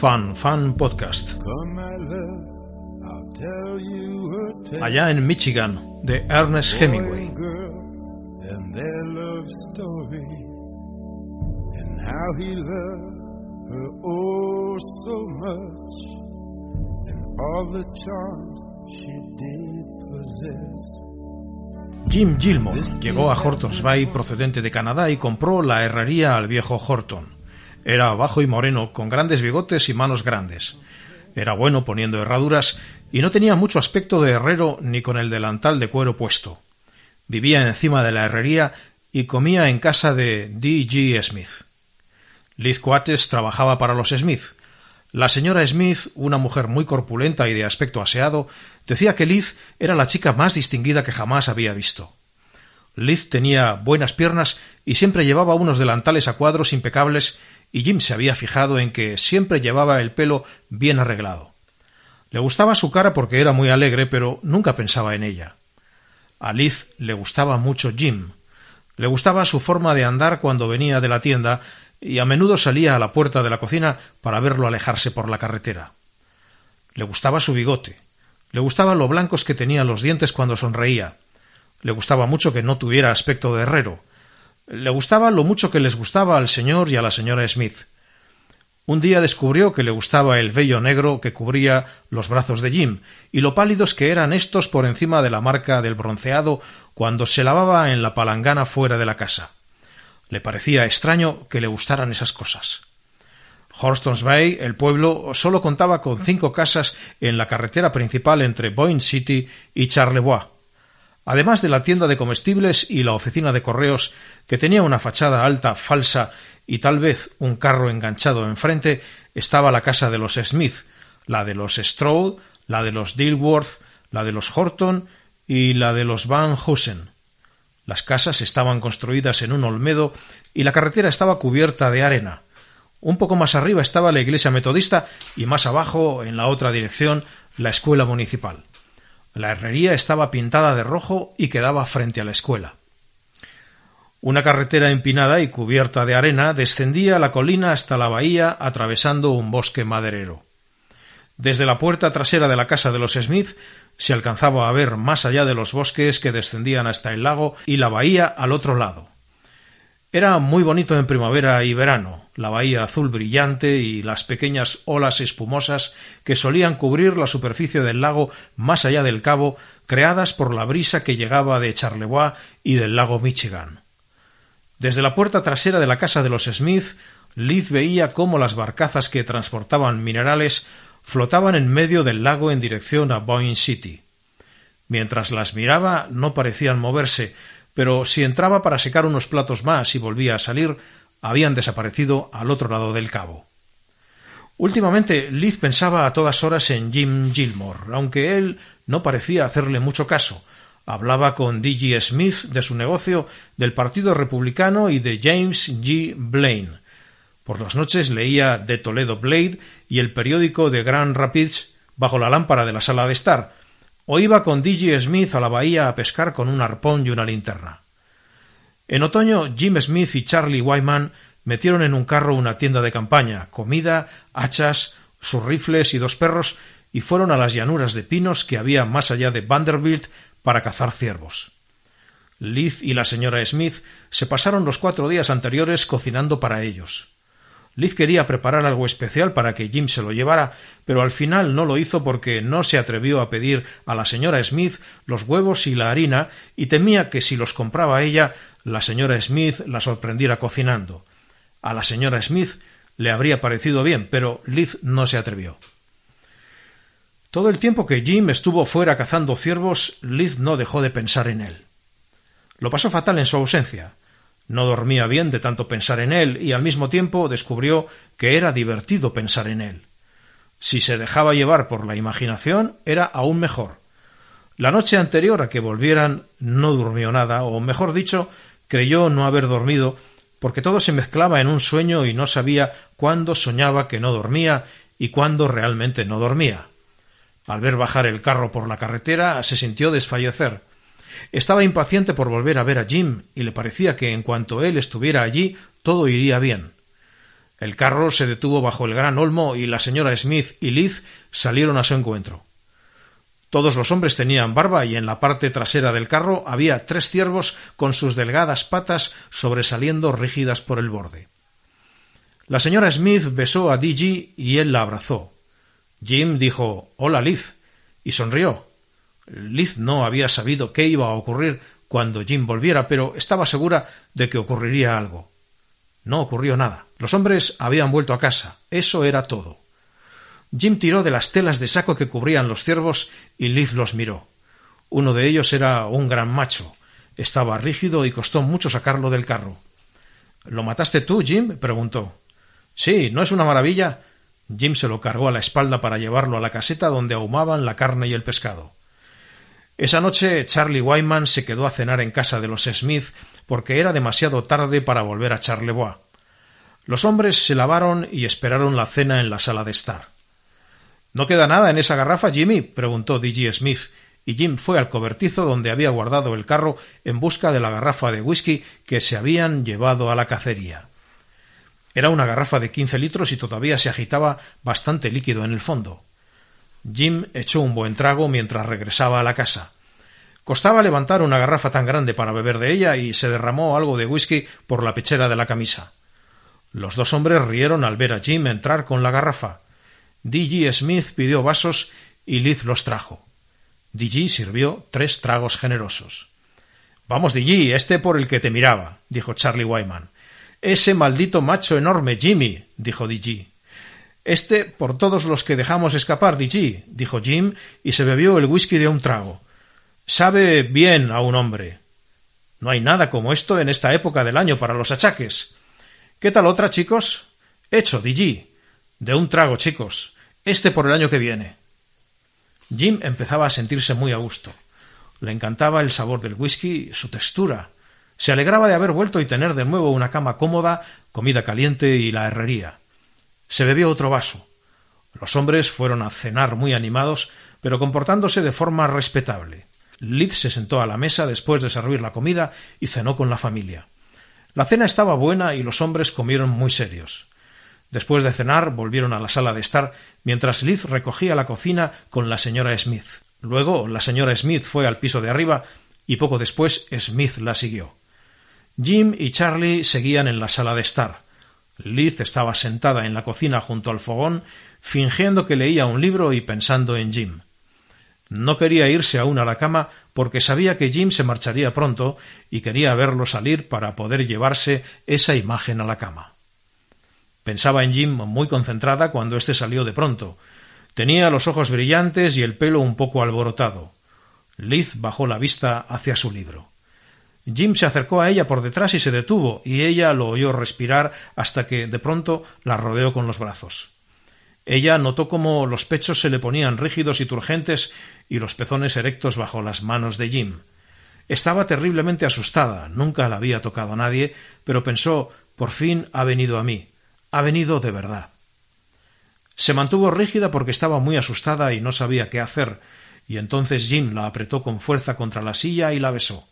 Fan Fan Podcast. Allá en Michigan, de Ernest Hemingway. Jim Gilmore llegó a Hortons Bay procedente de Canadá y compró la herrería al viejo Horton. Era bajo y moreno, con grandes bigotes y manos grandes. Era bueno poniendo herraduras y no tenía mucho aspecto de herrero ni con el delantal de cuero puesto. Vivía encima de la herrería y comía en casa de D. G. Smith. Liz Coates trabajaba para los Smith. La señora Smith, una mujer muy corpulenta y de aspecto aseado, decía que Liz era la chica más distinguida que jamás había visto. Liz tenía buenas piernas y siempre llevaba unos delantales a cuadros impecables y Jim se había fijado en que siempre llevaba el pelo bien arreglado. Le gustaba su cara porque era muy alegre, pero nunca pensaba en ella. A Liz le gustaba mucho Jim. Le gustaba su forma de andar cuando venía de la tienda y a menudo salía a la puerta de la cocina para verlo alejarse por la carretera. Le gustaba su bigote. Le gustaba lo blancos que tenía los dientes cuando sonreía. Le gustaba mucho que no tuviera aspecto de herrero. Le gustaba lo mucho que les gustaba al señor y a la señora Smith. Un día descubrió que le gustaba el vello negro que cubría los brazos de Jim y lo pálidos que eran estos por encima de la marca del bronceado cuando se lavaba en la palangana fuera de la casa. Le parecía extraño que le gustaran esas cosas. Horstons Bay, el pueblo, solo contaba con cinco casas en la carretera principal entre Boyne City y Charlevoix. Además de la tienda de comestibles y la oficina de correos, que tenía una fachada alta falsa y tal vez un carro enganchado enfrente, estaba la casa de los Smith, la de los Stroud, la de los Dilworth, la de los Horton y la de los Van Heusen. Las casas estaban construidas en un olmedo y la carretera estaba cubierta de arena. Un poco más arriba estaba la iglesia metodista y más abajo, en la otra dirección, la escuela municipal. La herrería estaba pintada de rojo y quedaba frente a la escuela. Una carretera empinada y cubierta de arena descendía la colina hasta la bahía atravesando un bosque maderero. Desde la puerta trasera de la casa de los Smith se alcanzaba a ver más allá de los bosques que descendían hasta el lago y la bahía al otro lado. Era muy bonito en primavera y verano, la bahía azul brillante y las pequeñas olas espumosas que solían cubrir la superficie del lago más allá del cabo, creadas por la brisa que llegaba de Charlevoix y del lago Michigan. Desde la puerta trasera de la casa de los Smith, Liz veía cómo las barcazas que transportaban minerales flotaban en medio del lago en dirección a Boyne City. Mientras las miraba no parecían moverse, pero si entraba para secar unos platos más y volvía a salir, habían desaparecido al otro lado del cabo. Últimamente Liz pensaba a todas horas en Jim Gilmore, aunque él no parecía hacerle mucho caso. Hablaba con D. Smith de su negocio, del Partido Republicano y de James G. Blaine. Por las noches leía The Toledo Blade y el periódico de Grand Rapids bajo la lámpara de la sala de estar, o iba con D.G. Smith a la bahía a pescar con un arpón y una linterna. En otoño, Jim Smith y Charlie Wyman metieron en un carro una tienda de campaña, comida, hachas, sus rifles y dos perros, y fueron a las llanuras de pinos que había más allá de Vanderbilt para cazar ciervos. Liz y la señora Smith se pasaron los cuatro días anteriores cocinando para ellos. Liz quería preparar algo especial para que Jim se lo llevara, pero al final no lo hizo porque no se atrevió a pedir a la señora Smith los huevos y la harina y temía que si los compraba ella, la señora Smith la sorprendiera cocinando. A la señora Smith le habría parecido bien, pero Liz no se atrevió. Todo el tiempo que Jim estuvo fuera cazando ciervos, Liz no dejó de pensar en él. Lo pasó fatal en su ausencia. No dormía bien de tanto pensar en él y al mismo tiempo descubrió que era divertido pensar en él. Si se dejaba llevar por la imaginación era aún mejor. La noche anterior a que volvieran no durmió nada, o mejor dicho, creyó no haber dormido, porque todo se mezclaba en un sueño y no sabía cuándo soñaba que no dormía y cuándo realmente no dormía. Al ver bajar el carro por la carretera se sintió desfallecer. Estaba impaciente por volver a ver a Jim y le parecía que en cuanto él estuviera allí todo iría bien. El carro se detuvo bajo el gran olmo y la señora Smith y Liz salieron a su encuentro. Todos los hombres tenían barba y en la parte trasera del carro había tres ciervos con sus delgadas patas sobresaliendo rígidas por el borde. La señora Smith besó a Digi y él la abrazó. Jim dijo Hola, Liz, y sonrió. Liz no había sabido qué iba a ocurrir cuando Jim volviera, pero estaba segura de que ocurriría algo. No ocurrió nada. Los hombres habían vuelto a casa. Eso era todo. Jim tiró de las telas de saco que cubrían los ciervos y Liz los miró. Uno de ellos era un gran macho. Estaba rígido y costó mucho sacarlo del carro. ¿Lo mataste tú, Jim? preguntó. Sí, ¿no es una maravilla? Jim se lo cargó a la espalda para llevarlo a la caseta donde ahumaban la carne y el pescado. Esa noche Charlie Wyman se quedó a cenar en casa de los Smith porque era demasiado tarde para volver a Charlevoix. Los hombres se lavaron y esperaron la cena en la sala de estar. ¿No queda nada en esa garrafa, Jimmy? preguntó D.G. Smith, y Jim fue al cobertizo donde había guardado el carro en busca de la garrafa de whisky que se habían llevado a la cacería. Era una garrafa de quince litros y todavía se agitaba bastante líquido en el fondo. Jim echó un buen trago mientras regresaba a la casa. Costaba levantar una garrafa tan grande para beber de ella y se derramó algo de whisky por la pechera de la camisa. Los dos hombres rieron al ver a Jim entrar con la garrafa. D.G. Smith pidió vasos y Liz los trajo. D.G. sirvió tres tragos generosos. Vamos, D.G., este por el que te miraba, dijo Charlie Wyman. Ese maldito macho enorme, Jimmy, dijo D.G. Este por todos los que dejamos escapar, D.G., dijo Jim, y se bebió el whisky de un trago. Sabe bien a un hombre. No hay nada como esto en esta época del año para los achaques. ¿Qué tal otra, chicos? Hecho, D.G. De un trago, chicos. Este por el año que viene. Jim empezaba a sentirse muy a gusto. Le encantaba el sabor del whisky, su textura. Se alegraba de haber vuelto y tener de nuevo una cama cómoda, comida caliente y la herrería. Se bebió otro vaso. Los hombres fueron a cenar muy animados, pero comportándose de forma respetable. Liz se sentó a la mesa después de servir la comida y cenó con la familia. La cena estaba buena y los hombres comieron muy serios. Después de cenar volvieron a la sala de estar mientras Liz recogía la cocina con la señora Smith. Luego la señora Smith fue al piso de arriba y poco después Smith la siguió. Jim y Charlie seguían en la sala de estar. Liz estaba sentada en la cocina junto al fogón, fingiendo que leía un libro y pensando en Jim. No quería irse aún a la cama porque sabía que Jim se marcharía pronto y quería verlo salir para poder llevarse esa imagen a la cama. Pensaba en Jim muy concentrada cuando éste salió de pronto. Tenía los ojos brillantes y el pelo un poco alborotado. Liz bajó la vista hacia su libro. Jim se acercó a ella por detrás y se detuvo, y ella lo oyó respirar hasta que de pronto la rodeó con los brazos. Ella notó cómo los pechos se le ponían rígidos y turgentes y los pezones erectos bajo las manos de Jim. Estaba terriblemente asustada, nunca la había tocado a nadie, pero pensó por fin ha venido a mí, ha venido de verdad. Se mantuvo rígida porque estaba muy asustada y no sabía qué hacer, y entonces Jim la apretó con fuerza contra la silla y la besó.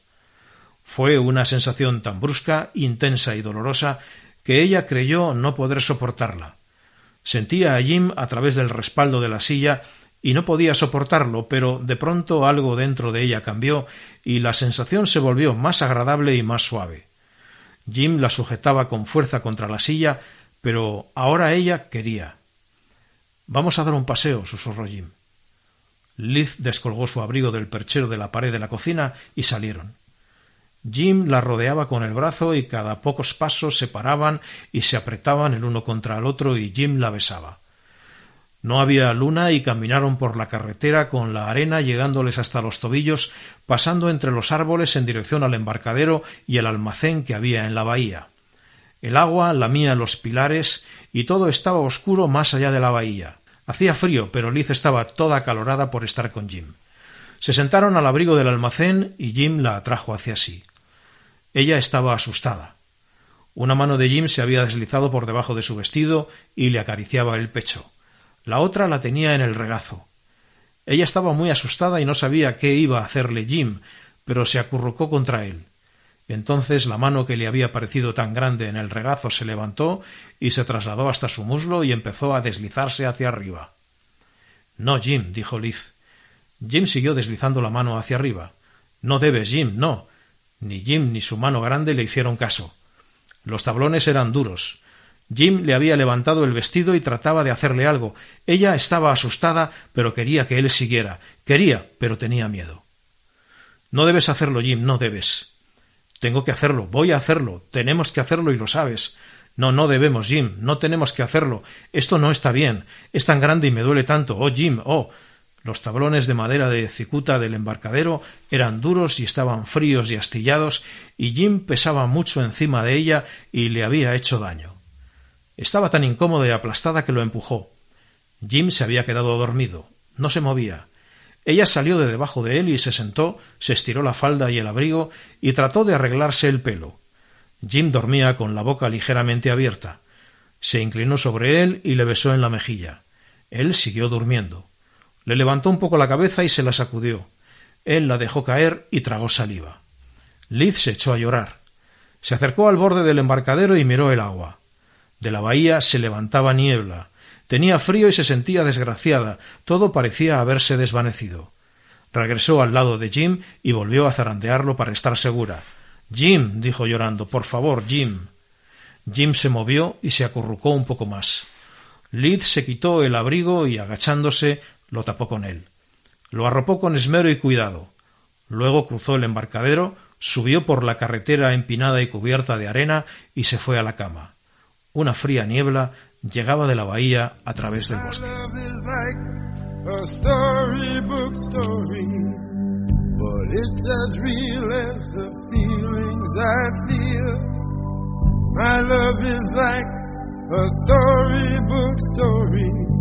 Fue una sensación tan brusca, intensa y dolorosa que ella creyó no poder soportarla. Sentía a Jim a través del respaldo de la silla y no podía soportarlo, pero de pronto algo dentro de ella cambió y la sensación se volvió más agradable y más suave. Jim la sujetaba con fuerza contra la silla, pero ahora ella quería. Vamos a dar un paseo, susurró Jim. Liz descolgó su abrigo del perchero de la pared de la cocina y salieron. Jim la rodeaba con el brazo y cada pocos pasos se paraban y se apretaban el uno contra el otro y Jim la besaba. No había luna y caminaron por la carretera con la arena llegándoles hasta los tobillos, pasando entre los árboles en dirección al embarcadero y el almacén que había en la bahía. El agua lamía los pilares y todo estaba oscuro más allá de la bahía. Hacía frío, pero Liz estaba toda calorada por estar con Jim. Se sentaron al abrigo del almacén y Jim la atrajo hacia sí. Ella estaba asustada. Una mano de Jim se había deslizado por debajo de su vestido y le acariciaba el pecho. La otra la tenía en el regazo. Ella estaba muy asustada y no sabía qué iba a hacerle Jim, pero se acurrucó contra él. Entonces la mano que le había parecido tan grande en el regazo se levantó y se trasladó hasta su muslo y empezó a deslizarse hacia arriba. No, Jim, dijo Liz. Jim siguió deslizando la mano hacia arriba. No debes, Jim, no. Ni Jim ni su mano grande le hicieron caso. Los tablones eran duros. Jim le había levantado el vestido y trataba de hacerle algo. Ella estaba asustada, pero quería que él siguiera. Quería, pero tenía miedo. No debes hacerlo, Jim, no debes. Tengo que hacerlo, voy a hacerlo, tenemos que hacerlo y lo sabes. No, no debemos, Jim, no tenemos que hacerlo. Esto no está bien. Es tan grande y me duele tanto. Oh, Jim, oh. Los tablones de madera de cicuta del embarcadero eran duros y estaban fríos y astillados, y Jim pesaba mucho encima de ella y le había hecho daño. Estaba tan incómoda y aplastada que lo empujó. Jim se había quedado dormido. No se movía. Ella salió de debajo de él y se sentó, se estiró la falda y el abrigo y trató de arreglarse el pelo. Jim dormía con la boca ligeramente abierta. Se inclinó sobre él y le besó en la mejilla. Él siguió durmiendo. Le levantó un poco la cabeza y se la sacudió. Él la dejó caer y tragó saliva. Liz se echó a llorar. Se acercó al borde del embarcadero y miró el agua. De la bahía se levantaba niebla. Tenía frío y se sentía desgraciada. Todo parecía haberse desvanecido. Regresó al lado de Jim y volvió a zarandearlo para estar segura. Jim, dijo llorando, por favor, Jim. Jim se movió y se acurrucó un poco más. Liz se quitó el abrigo y, agachándose, lo tapó con él. Lo arropó con esmero y cuidado. Luego cruzó el embarcadero, subió por la carretera empinada y cubierta de arena y se fue a la cama. Una fría niebla llegaba de la bahía a través del bosque. Love is like a storybook story,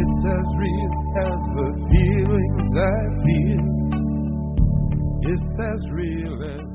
it's as real as the feelings I feel. It's as real as